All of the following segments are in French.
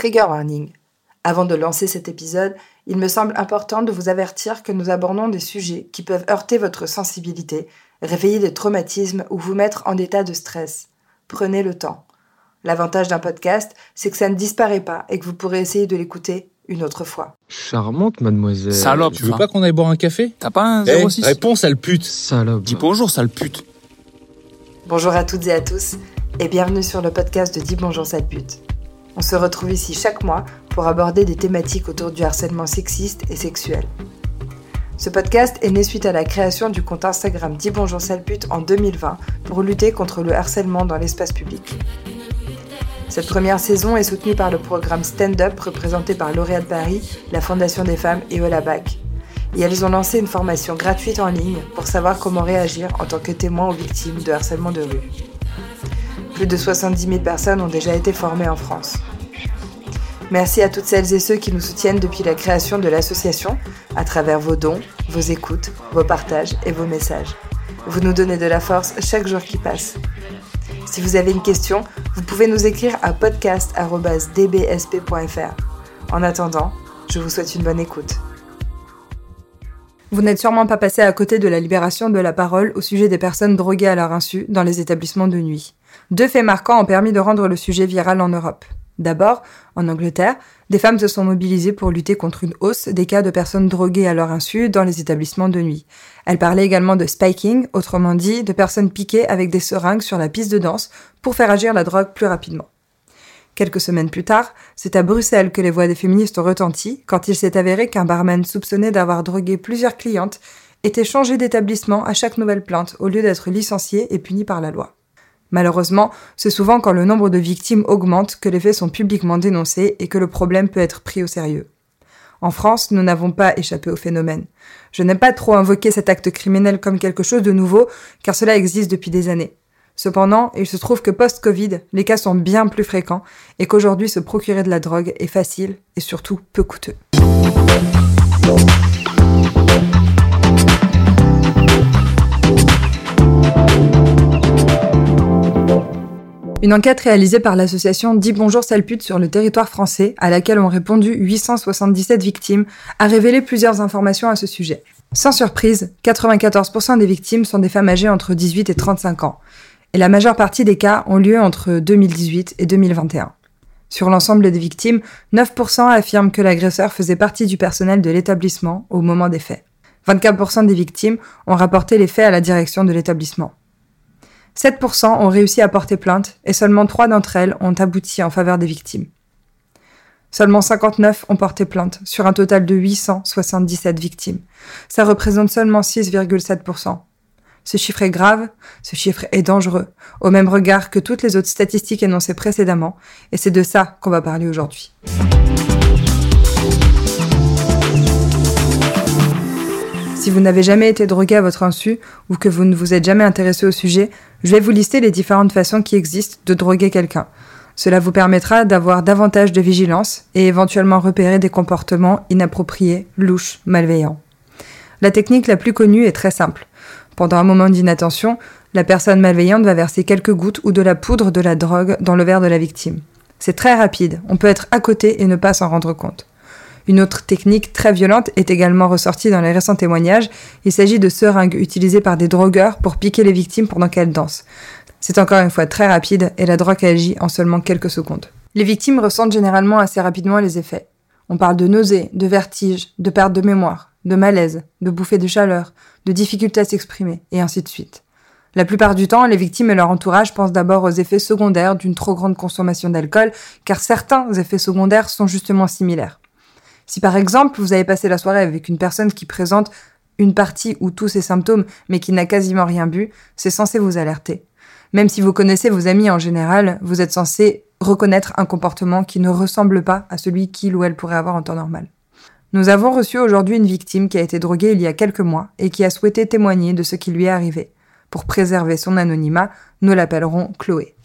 Trigger warning. Avant de lancer cet épisode, il me semble important de vous avertir que nous abordons des sujets qui peuvent heurter votre sensibilité, réveiller des traumatismes ou vous mettre en état de stress. Prenez le temps. L'avantage d'un podcast, c'est que ça ne disparaît pas et que vous pourrez essayer de l'écouter une autre fois. Charmante, mademoiselle. Salope. Tu veux pas qu'on aille boire un café? T'as pas un Eh, 06 Réponds, sale pute Salope. Dis bonjour, sale pute. Bonjour à toutes et à tous et bienvenue sur le podcast de Dis bonjour sale pute. On se retrouve ici chaque mois pour aborder des thématiques autour du harcèlement sexiste et sexuel. Ce podcast est né suite à la création du compte Instagram Dis bonjour en 2020 pour lutter contre le harcèlement dans l'espace public. Cette première saison est soutenue par le programme Stand Up représenté par Lauréat de Paris, la Fondation des femmes et Olabac. Et elles ont lancé une formation gratuite en ligne pour savoir comment réagir en tant que témoin aux victimes de harcèlement de rue. Plus de 70 000 personnes ont déjà été formées en France. Merci à toutes celles et ceux qui nous soutiennent depuis la création de l'association, à travers vos dons, vos écoutes, vos partages et vos messages. Vous nous donnez de la force chaque jour qui passe. Si vous avez une question, vous pouvez nous écrire à podcast.dbsp.fr. En attendant, je vous souhaite une bonne écoute. Vous n'êtes sûrement pas passé à côté de la libération de la parole au sujet des personnes droguées à leur insu dans les établissements de nuit. Deux faits marquants ont permis de rendre le sujet viral en Europe. D'abord, en Angleterre, des femmes se sont mobilisées pour lutter contre une hausse des cas de personnes droguées à leur insu dans les établissements de nuit. Elles parlaient également de spiking, autrement dit de personnes piquées avec des seringues sur la piste de danse pour faire agir la drogue plus rapidement. Quelques semaines plus tard, c'est à Bruxelles que les voix des féministes ont retenti quand il s'est avéré qu'un barman soupçonné d'avoir drogué plusieurs clientes était changé d'établissement à chaque nouvelle plainte au lieu d'être licencié et puni par la loi. Malheureusement, c'est souvent quand le nombre de victimes augmente que les faits sont publiquement dénoncés et que le problème peut être pris au sérieux. En France, nous n'avons pas échappé au phénomène. Je n'aime pas trop invoquer cet acte criminel comme quelque chose de nouveau, car cela existe depuis des années. Cependant, il se trouve que post-Covid, les cas sont bien plus fréquents et qu'aujourd'hui se procurer de la drogue est facile et surtout peu coûteux. Une enquête réalisée par l'association Dis Bonjour Sale Pute sur le territoire français, à laquelle ont répondu 877 victimes, a révélé plusieurs informations à ce sujet. Sans surprise, 94% des victimes sont des femmes âgées entre 18 et 35 ans, et la majeure partie des cas ont lieu entre 2018 et 2021. Sur l'ensemble des victimes, 9% affirment que l'agresseur faisait partie du personnel de l'établissement au moment des faits. 24% des victimes ont rapporté les faits à la direction de l'établissement. 7% ont réussi à porter plainte et seulement 3 d'entre elles ont abouti en faveur des victimes. Seulement 59 ont porté plainte sur un total de 877 victimes. Ça représente seulement 6,7%. Ce chiffre est grave, ce chiffre est dangereux, au même regard que toutes les autres statistiques énoncées précédemment, et c'est de ça qu'on va parler aujourd'hui. Si vous n'avez jamais été drogué à votre insu ou que vous ne vous êtes jamais intéressé au sujet, je vais vous lister les différentes façons qui existent de droguer quelqu'un. Cela vous permettra d'avoir davantage de vigilance et éventuellement repérer des comportements inappropriés, louches, malveillants. La technique la plus connue est très simple. Pendant un moment d'inattention, la personne malveillante va verser quelques gouttes ou de la poudre de la drogue dans le verre de la victime. C'est très rapide, on peut être à côté et ne pas s'en rendre compte. Une autre technique très violente est également ressortie dans les récents témoignages. Il s'agit de seringues utilisées par des drogueurs pour piquer les victimes pendant qu'elles dansent. C'est encore une fois très rapide et la drogue agit en seulement quelques secondes. Les victimes ressentent généralement assez rapidement les effets. On parle de nausées, de vertiges, de perte de mémoire, de malaise, de bouffées de chaleur, de difficultés à s'exprimer, et ainsi de suite. La plupart du temps, les victimes et leur entourage pensent d'abord aux effets secondaires d'une trop grande consommation d'alcool, car certains effets secondaires sont justement similaires. Si par exemple vous avez passé la soirée avec une personne qui présente une partie ou tous ces symptômes mais qui n'a quasiment rien bu, c'est censé vous alerter. Même si vous connaissez vos amis en général, vous êtes censé reconnaître un comportement qui ne ressemble pas à celui qu'il ou elle pourrait avoir en temps normal. Nous avons reçu aujourd'hui une victime qui a été droguée il y a quelques mois et qui a souhaité témoigner de ce qui lui est arrivé. Pour préserver son anonymat, nous l'appellerons Chloé.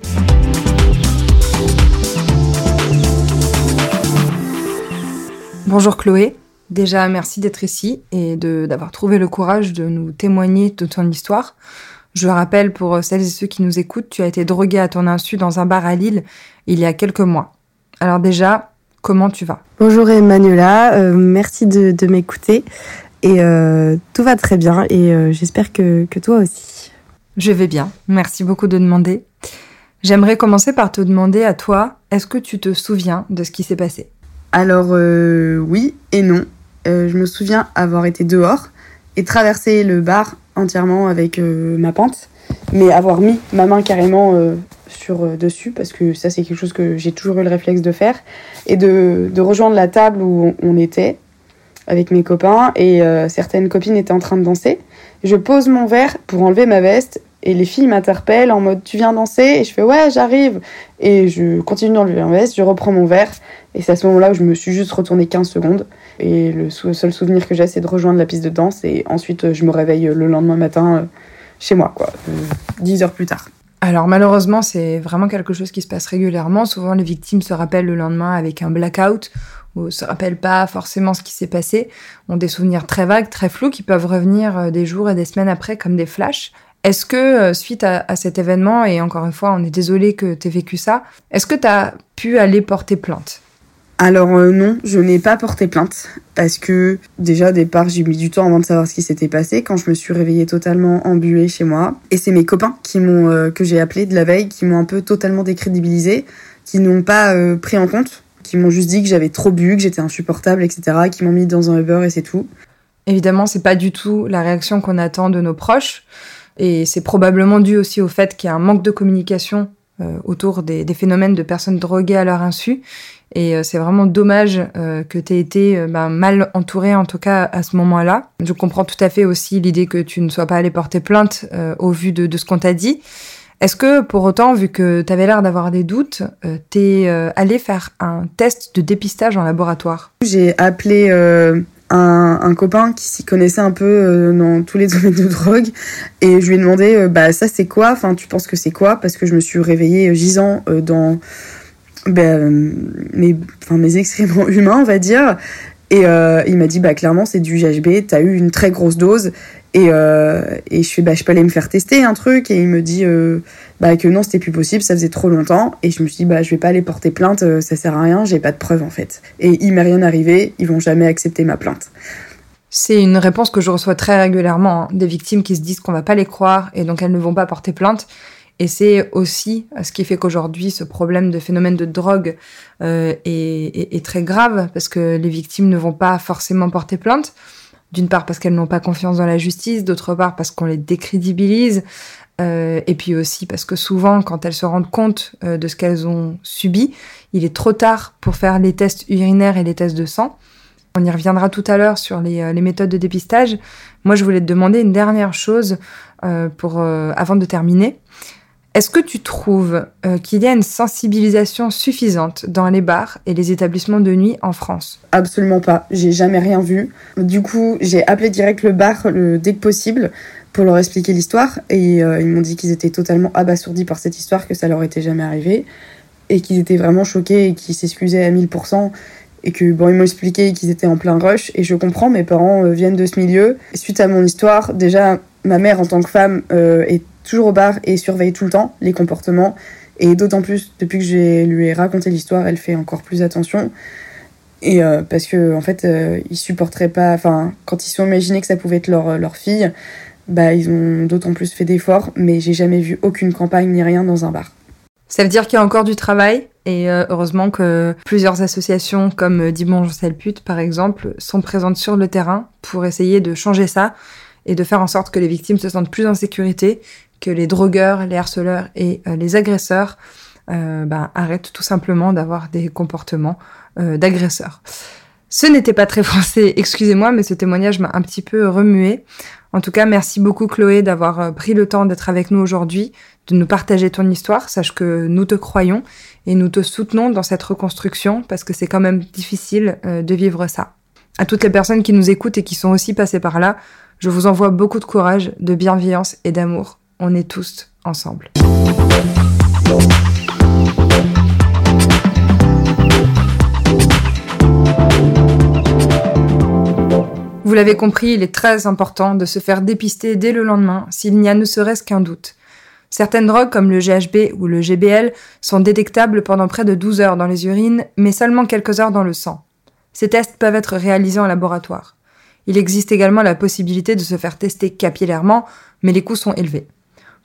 Bonjour Chloé. Déjà, merci d'être ici et d'avoir trouvé le courage de nous témoigner de ton histoire. Je rappelle pour celles et ceux qui nous écoutent, tu as été droguée à ton insu dans un bar à Lille il y a quelques mois. Alors déjà, comment tu vas? Bonjour Emmanuela, merci de, m'écouter. Et tout va très bien et j'espère que, que toi aussi. Je vais bien, merci beaucoup de demander. J'aimerais commencer par te demander à toi, est-ce que tu te souviens de ce qui s'est passé? Alors oui et non. je me souviens avoir été dehors et traverser le bar entièrement avec euh, ma pente, mais avoir mis ma main carrément euh, sur euh, dessus parce que ça c'est quelque chose que j'ai toujours eu le réflexe de faire et de rejoindre la table où on, était avec mes copains et certaines copines étaient en train de danser. Je pose mon verre pour enlever ma veste et les filles m'interpellent en mode tu viens danser et je fais ouais j'arrive et je continue d'enlever ma veste, je reprends mon verre et c'est à ce moment-là où je me suis juste retournée 15 secondes et le seul souvenir que j'ai, c'est de rejoindre la piste de danse. Et ensuite, je me réveille le lendemain matin euh, chez moi, quoi, euh, dix heures plus tard. Alors malheureusement, c'est vraiment quelque chose qui se passe régulièrement. Souvent, les victimes se rappellent le lendemain avec un blackout ou se rappellent pas forcément ce qui s'est passé, ont des souvenirs très vagues, très flous, qui peuvent revenir euh, des jours et des semaines après comme des flashs. Est-ce que, suite à, à, cet événement, et encore une fois, on est désolé que tu aies vécu ça, est-ce que tu as pu aller porter plainte? Alors euh, non, je n'ai pas porté plainte parce que déjà au départ j'ai mis du temps avant de savoir ce qui s'était passé quand je me suis réveillée totalement embuée chez moi et c'est mes copains qui m'ont euh, que j'ai appelé de la veille qui m'ont un peu totalement décrédibilisé, qui n'ont pas euh, pris en compte, qui m'ont juste dit que j'avais trop bu, que j'étais insupportable, etc. qui m'ont mis dans un Uber et c'est tout. Évidemment, c'est pas du tout la réaction qu'on attend de nos proches et c'est probablement dû aussi au fait qu'il y a un manque de communication autour des, des, phénomènes de personnes droguées à leur insu et euh, c'est vraiment dommage euh, que tu aies été euh, ben, mal entouré, en tout cas à ce moment-là. Je comprends tout à fait aussi l'idée que tu ne sois pas allé porter plainte au vu de, ce qu'on t'a dit. Est-ce que pour autant, vu que tu avais l'air d'avoir des doutes, tu es allé faire un test de dépistage en laboratoire? J'ai appelé un, copain qui s'y connaissait un peu dans tous les domaines de drogue et je lui ai demandé bah ça c'est quoi? Enfin tu penses que c'est quoi? Parce que je me suis réveillée gisant dans ben, mes, enfin, mes excréments humains, on va dire. Et euh, il m'a dit, bah, clairement, c'est du GHB, t'as eu une très grosse dose. Et, euh, et je fais, bah, je peux aller me faire tester un truc. Et il me dit euh, bah, que non, c'était plus possible, ça faisait trop longtemps. Et je me suis dit, bah, je vais pas aller porter plainte, ça sert à rien, j'ai pas de preuves en fait. Et il m'est rien arrivé, ils vont jamais accepter ma plainte. C'est une réponse que je reçois très régulièrement, hein, des victimes qui se disent qu'on va pas les croire et donc elles ne vont pas porter plainte. Et c'est aussi ce qui fait qu'aujourd'hui, ce problème de phénomène de drogue euh, est, très grave, parce que les victimes ne vont pas forcément porter plainte. D'une part parce qu'elles n'ont pas confiance dans la justice, d'autre part parce qu'on les décrédibilise, euh, et puis aussi parce que souvent, quand elles se rendent compte euh, de ce qu'elles ont subi, il est trop tard pour faire les tests urinaires et les tests de sang. On y reviendra tout à l'heure sur les, les, méthodes de dépistage. Moi, je voulais te demander une dernière chose pour, avant de terminer. Est-ce que tu trouves euh, qu'il y a une sensibilisation suffisante dans les bars et les établissements de nuit en France? Absolument pas. J'ai jamais rien vu. Du coup, j'ai appelé direct le bar le, dès que possible pour leur expliquer l'histoire et euh, ils m'ont dit qu'ils étaient totalement abasourdis par cette histoire, que ça leur était jamais arrivé et qu'ils étaient vraiment choqués et qu'ils s'excusaient à 1000% et que bon ils m'ont expliqué qu'ils étaient en plein rush et je comprends mes parents euh, viennent de ce milieu et suite à mon histoire déjà ma mère en tant que femme est toujours au bar et surveille tout le temps les comportements. Et d'autant plus, depuis que je lui ai raconté l'histoire, elle fait encore plus attention. Et euh, parce que en fait, euh, ils supporteraient pas. Enfin, quand ils se sont imaginés que ça pouvait être leur, leur fille, bah ils ont d'autant plus fait d'efforts. Mais j'ai jamais vu aucune campagne ni rien dans un bar. Ça veut dire qu'il y a encore du travail. Et euh, heureusement que plusieurs associations comme Dimanche Pute, par exemple, sont présentes sur le terrain pour essayer de changer ça et de faire en sorte que les victimes se sentent plus en sécurité que les drogueurs, les harceleurs et euh, les agresseurs euh, bah, arrêtent tout simplement d'avoir des comportements euh, d'agresseurs. Ce n'était pas très français, excusez-moi, mais ce témoignage m'a un petit peu remué. En tout cas, merci beaucoup Chloé d'avoir pris le temps d'être avec nous aujourd'hui, de nous partager ton histoire. Sache que nous te croyons et nous te soutenons dans cette reconstruction parce que c'est quand même difficile de vivre ça. À toutes les personnes qui nous écoutent et qui sont aussi passées par là, je vous envoie beaucoup de courage, de bienveillance et d'amour on est tous ensemble. Vous l'avez compris, il est très important de se faire dépister dès le lendemain s'il n'y a ne serait-ce qu'un doute. Certaines drogues comme le GHB ou le GBL sont détectables pendant près de 12 heures dans les urines, mais seulement quelques heures dans le sang. Ces tests peuvent être réalisés en laboratoire. Il existe également la possibilité de se faire tester capillairement, mais les coûts sont élevés.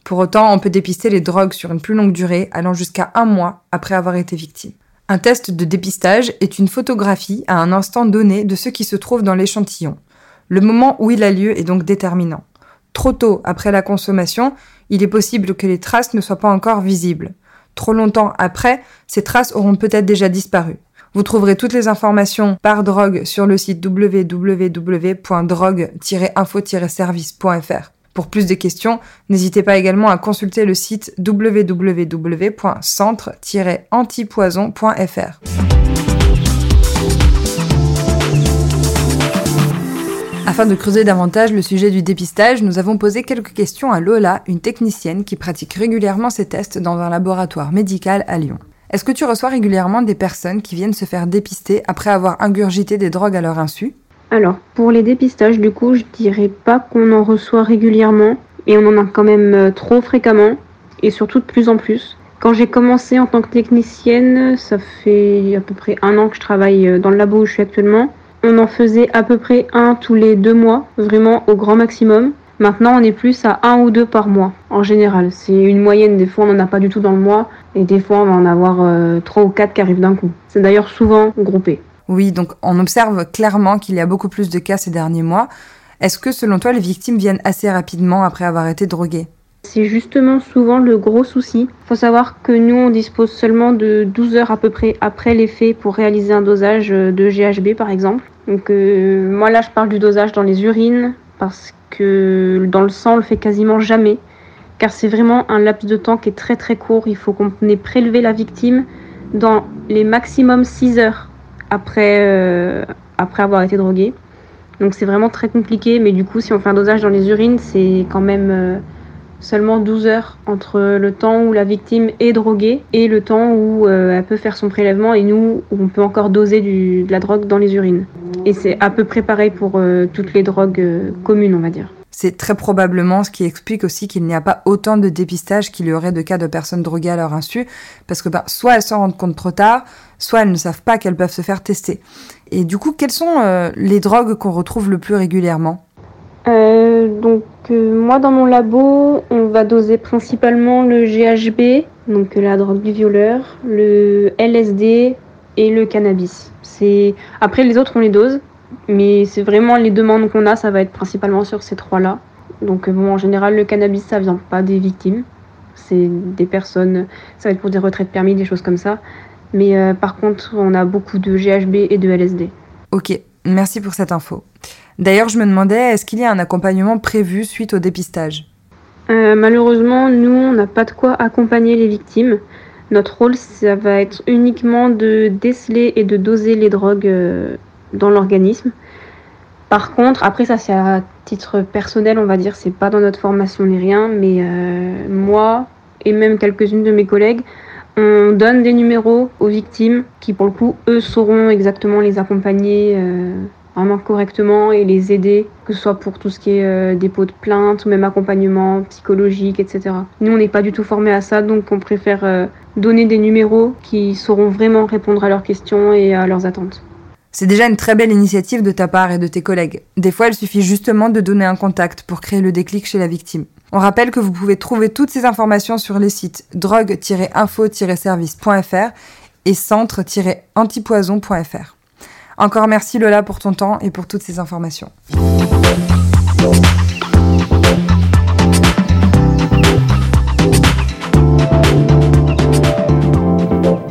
Pour autant, on peut dépister les drogues sur une plus longue durée, allant jusqu'à un mois après avoir été victime. Un test de dépistage est une photographie à un instant donné de ce qui se trouve dans l'échantillon. Le moment où il a lieu est donc déterminant. Trop tôt après la consommation, il est possible que les traces ne soient pas encore visibles. Trop longtemps après, ces traces auront peut-être déjà disparu. Vous trouverez toutes les informations par drogue sur le site www.drogue-info-service.fr. Pour plus de questions, n'hésitez pas également à consulter le site www.centre-antipoison.fr. Afin de creuser davantage le sujet du dépistage, nous avons posé quelques questions à Lola, une technicienne qui pratique régulièrement ces tests dans un laboratoire médical à Lyon. Est-ce que tu reçois régulièrement des personnes qui viennent se faire dépister après avoir ingurgité des drogues à leur insu? Alors, pour les dépistages, du coup, je dirais pas qu'on en reçoit régulièrement, et on en a quand même euh, trop fréquemment, et surtout de plus en plus. Quand j'ai commencé en tant que technicienne, ça fait à peu près un an que je travaille euh, dans le labo où je suis actuellement. On en faisait à peu près un tous les deux mois, vraiment au grand maximum. Maintenant, on est plus à un ou deux par mois, en général. C'est une moyenne, des fois on n'en a pas du tout dans le mois, et des fois on va en avoir euh, trois ou quatre qui arrivent d'un coup. C'est d'ailleurs souvent groupé. Oui, donc on observe clairement qu'il y a beaucoup plus de cas ces derniers mois. Est-ce que selon toi, les victimes viennent assez rapidement après avoir été droguées? C'est justement souvent le gros souci. Il faut savoir que nous, on dispose seulement de 12 heures à peu près après les faits pour réaliser un dosage de GHB par exemple. Donc euh, moi là, je parle du dosage dans les urines parce que dans le sang, on le fait quasiment jamais. Car c'est vraiment un laps de temps qui est très très court. Il faut qu'on ait prélevé la victime dans les maximum 6 heures après, euh, après avoir été drogué. Donc c'est vraiment très compliqué, mais du coup si on fait un dosage dans les urines, c'est quand même euh, seulement 12 heures entre le temps où la victime est droguée et le temps où euh, elle peut faire son prélèvement et nous on peut encore doser de la drogue dans les urines. Et c'est à peu près pareil pour toutes les drogues communes, on va dire. C'est très probablement ce qui explique aussi qu'il n'y a pas autant de dépistage qu'il y aurait de cas de personnes droguées à leur insu, parce que bah, soit elles s'en rendent compte trop tard, soit elles ne savent pas qu'elles peuvent se faire tester. Et du coup, quelles sont euh, les drogues qu'on retrouve le plus régulièrement? Euh, Donc euh, moi dans mon labo, on va doser principalement le GHB, donc la drogue du violeur, le LSD et le cannabis. C'est après les autres on les dose, mais c'est vraiment les demandes qu'on a, ça va être principalement sur ces trois-là. Donc euh, bon, en général, le cannabis, ça vient pas des victimes. C'est des personnes, ça va être pour des retraites permis, des choses comme ça. Mais euh, par contre, on a beaucoup de GHB et de LSD. Ok, merci pour cette info. D'ailleurs, je me demandais, est-ce qu'il y a un accompagnement prévu suite au dépistage? Euh, Malheureusement, nous, on n'a pas de quoi accompagner les victimes. Notre rôle, ça va être uniquement de déceler et de doser les drogues dans l'organisme. Par contre, après ça c'est à titre personnel, on va dire, c'est pas dans notre formation ni rien, mais euh, moi et même quelques-unes de mes collègues, on donne des numéros aux victimes qui pour le coup, eux sauront exactement les accompagner euh, vraiment correctement et les aider, que ce soit pour tout ce qui est euh, dépôt de plainte ou même accompagnement psychologique, etc. Nous, on n'est pas du tout formés à ça, donc on préfère donner des numéros qui sauront vraiment répondre à leurs questions et à leurs attentes. C'est déjà une très belle initiative de ta part et de tes collègues. Des fois, il suffit justement de donner un contact pour créer le déclic chez la victime. On rappelle que vous pouvez trouver toutes ces informations sur les sites drogue-info-service.fr et centre-antipoison.fr. Encore merci Lola pour ton temps et pour toutes ces informations.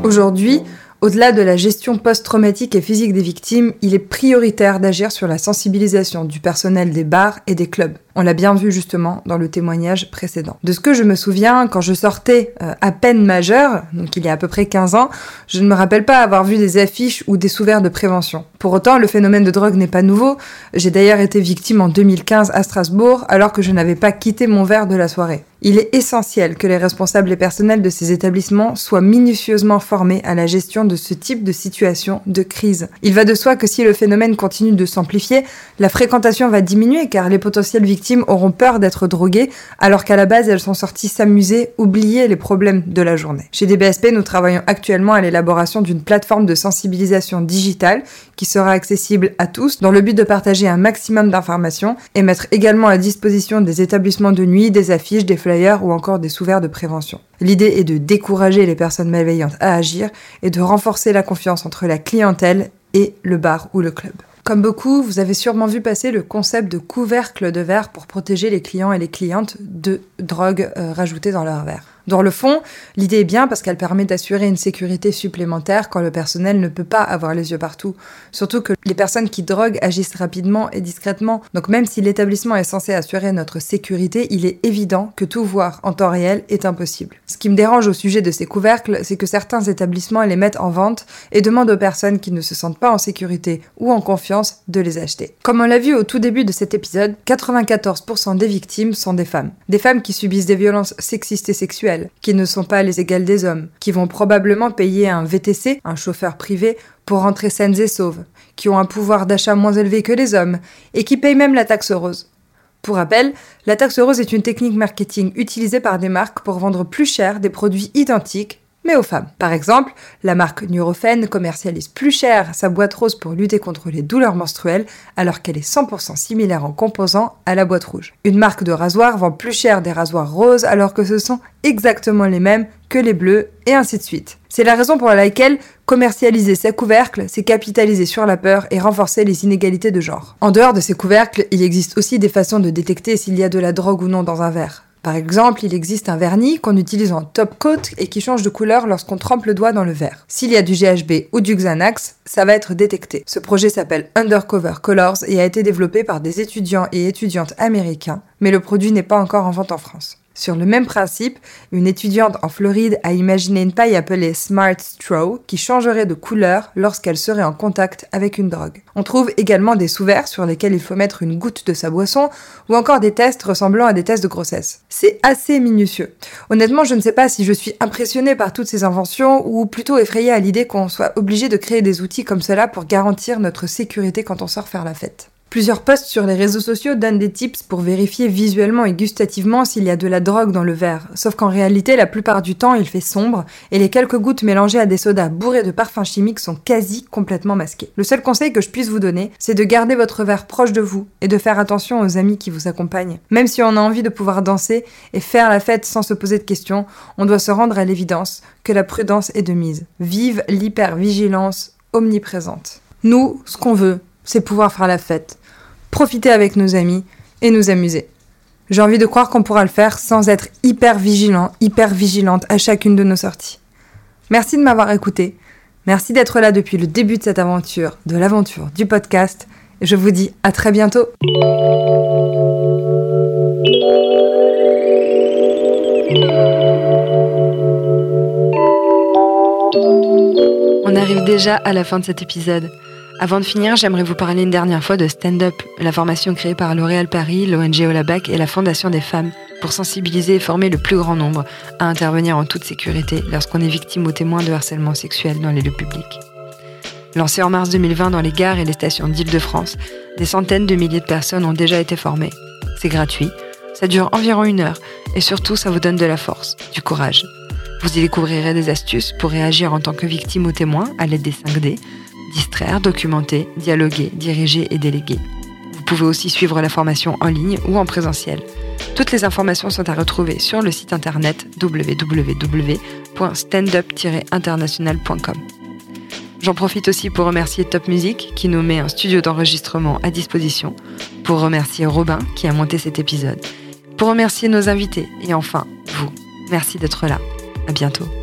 Aujourd'hui, au-delà de la gestion post-traumatique et physique des victimes, il est prioritaire d'agir sur la sensibilisation du personnel des bars et des clubs. On l'a bien vu justement dans le témoignage précédent. De ce que je me souviens, quand je sortais euh, à peine majeure, donc il y a à peu près 15 ans, je ne me rappelle pas avoir vu des affiches ou des sous-verts de prévention. Pour autant, le phénomène de drogue n'est pas nouveau. J'ai d'ailleurs été victime en 2015 à Strasbourg alors que je n'avais pas quitté mon verre de la soirée. Il est essentiel que les responsables et personnels de ces établissements soient minutieusement formés à la gestion de ce type de situation de crise. Il va de soi que si le phénomène continue de s'amplifier, la fréquentation va diminuer car les potentiels victimes victimes auront peur d'être droguées alors qu'à la base elles sont sorties s'amuser, oublier les problèmes de la journée. Chez DBSP, nous travaillons actuellement à l'élaboration d'une plateforme de sensibilisation digitale qui sera accessible à tous dans le but de partager un maximum d'informations et mettre également à disposition des établissements de nuit des affiches, des flyers ou encore des sous-verts de prévention. L'idée est de décourager les personnes malveillantes à agir et de renforcer la confiance entre la clientèle et le bar ou le club. Comme beaucoup, vous avez sûrement vu passer le concept de couvercle de verre pour protéger les clients et les clientes de drogues euh, rajoutées dans leur verre. Dans le fond, l'idée est bien parce qu'elle permet d'assurer une sécurité supplémentaire quand le personnel ne peut pas avoir les yeux partout. Surtout que les personnes qui droguent agissent rapidement et discrètement. Donc même si l'établissement est censé assurer notre sécurité, il est évident que tout voir en temps réel est impossible. Ce qui me dérange au sujet de ces couvercles, c'est que certains établissements les mettent en vente et demandent aux personnes qui ne se sentent pas en sécurité ou en confiance de les acheter. Comme on l'a vu au tout début de cet épisode, 94% des victimes sont des femmes. Des femmes qui subissent des violences sexistes et sexuelles qui ne sont pas les égales des hommes, qui vont probablement payer un VTC, un chauffeur privé, pour rentrer saines et sauves, qui ont un pouvoir d'achat moins élevé que les hommes, et qui payent même la taxe rose. Pour rappel, la taxe rose est une technique marketing utilisée par des marques pour vendre plus cher des produits identiques mais aux femmes. Par exemple, la marque Nurofen commercialise plus cher sa boîte rose pour lutter contre les douleurs menstruelles alors qu'elle est 100% similaire en composants à la boîte rouge. Une marque de rasoir vend plus cher des rasoirs roses alors que ce sont exactement les mêmes que les bleus et ainsi de suite. C'est la raison pour laquelle commercialiser ces couvercles, c'est capitaliser sur la peur et renforcer les inégalités de genre. En dehors de ces couvercles, il existe aussi des façons de détecter s'il y a de la drogue ou non dans un verre. Par exemple, il existe un vernis qu'on utilise en top coat et qui change de couleur lorsqu'on trempe le doigt dans le verre. S'il y a du GHB ou du Xanax, ça va être détecté. Ce projet s'appelle Undercover Colors et a été développé par des étudiants et étudiantes américains, mais le produit n'est pas encore en vente en France. Sur le même principe, une étudiante en Floride a imaginé une paille appelée Smart Straw qui changerait de couleur lorsqu'elle serait en contact avec une drogue. On trouve également des sous-verts sur lesquels il faut mettre une goutte de sa boisson ou encore des tests ressemblant à des tests de grossesse. C'est assez minutieux. Honnêtement, je ne sais pas si je suis impressionnée par toutes ces inventions ou plutôt effrayée à l'idée qu'on soit obligé de créer des outils comme cela pour garantir notre sécurité quand on sort faire la fête. Plusieurs posts sur les réseaux sociaux donnent des tips pour vérifier visuellement et gustativement s'il y a de la drogue dans le verre, sauf qu'en réalité, la plupart du temps, il fait sombre et les quelques gouttes mélangées à des sodas bourrés de parfums chimiques sont quasi complètement masqués. Le seul conseil que je puisse vous donner, c'est de garder votre verre proche de vous et de faire attention aux amis qui vous accompagnent. Même si on a envie de pouvoir danser et faire la fête sans se poser de questions, on doit se rendre à l'évidence que la prudence est de mise. Vive l'hypervigilance omniprésente. Nous, ce qu'on veut, c'est pouvoir faire la fête profiter avec nos amis et nous amuser. J'ai envie de croire qu'on pourra le faire sans être hyper vigilant, hyper vigilante à chacune de nos sorties. Merci de m'avoir écouté. Merci d'être là depuis le début de cette aventure, de l'aventure du podcast. Je vous dis à très bientôt. On arrive déjà à la fin de cet épisode. Avant de finir, j'aimerais vous parler une dernière fois de Stand Up, la formation créée par L'Oréal Paris, l'ONG Olabac et la Fondation des femmes pour sensibiliser et former le plus grand nombre à intervenir en toute sécurité lorsqu'on est victime ou témoin de harcèlement sexuel dans les lieux publics. Lancé en mars 2020 dans les gares et les stations d'Île-de-France, des centaines de milliers de personnes ont déjà été formées. C'est gratuit, ça dure environ une heure et surtout ça vous donne de la force, du courage. Vous y découvrirez des astuces pour réagir en tant que victime ou témoin à l'aide des 5D, distraire, documenter, dialoguer, diriger et déléguer. Vous pouvez aussi suivre la formation en ligne ou en présentiel. Toutes les informations sont à retrouver sur le site internet www.standup-international.com. J'en profite aussi pour remercier Top Music qui nous met un studio d'enregistrement à disposition, pour remercier Robin qui a monté cet épisode, pour remercier nos invités et enfin vous. Merci d'être là. À bientôt.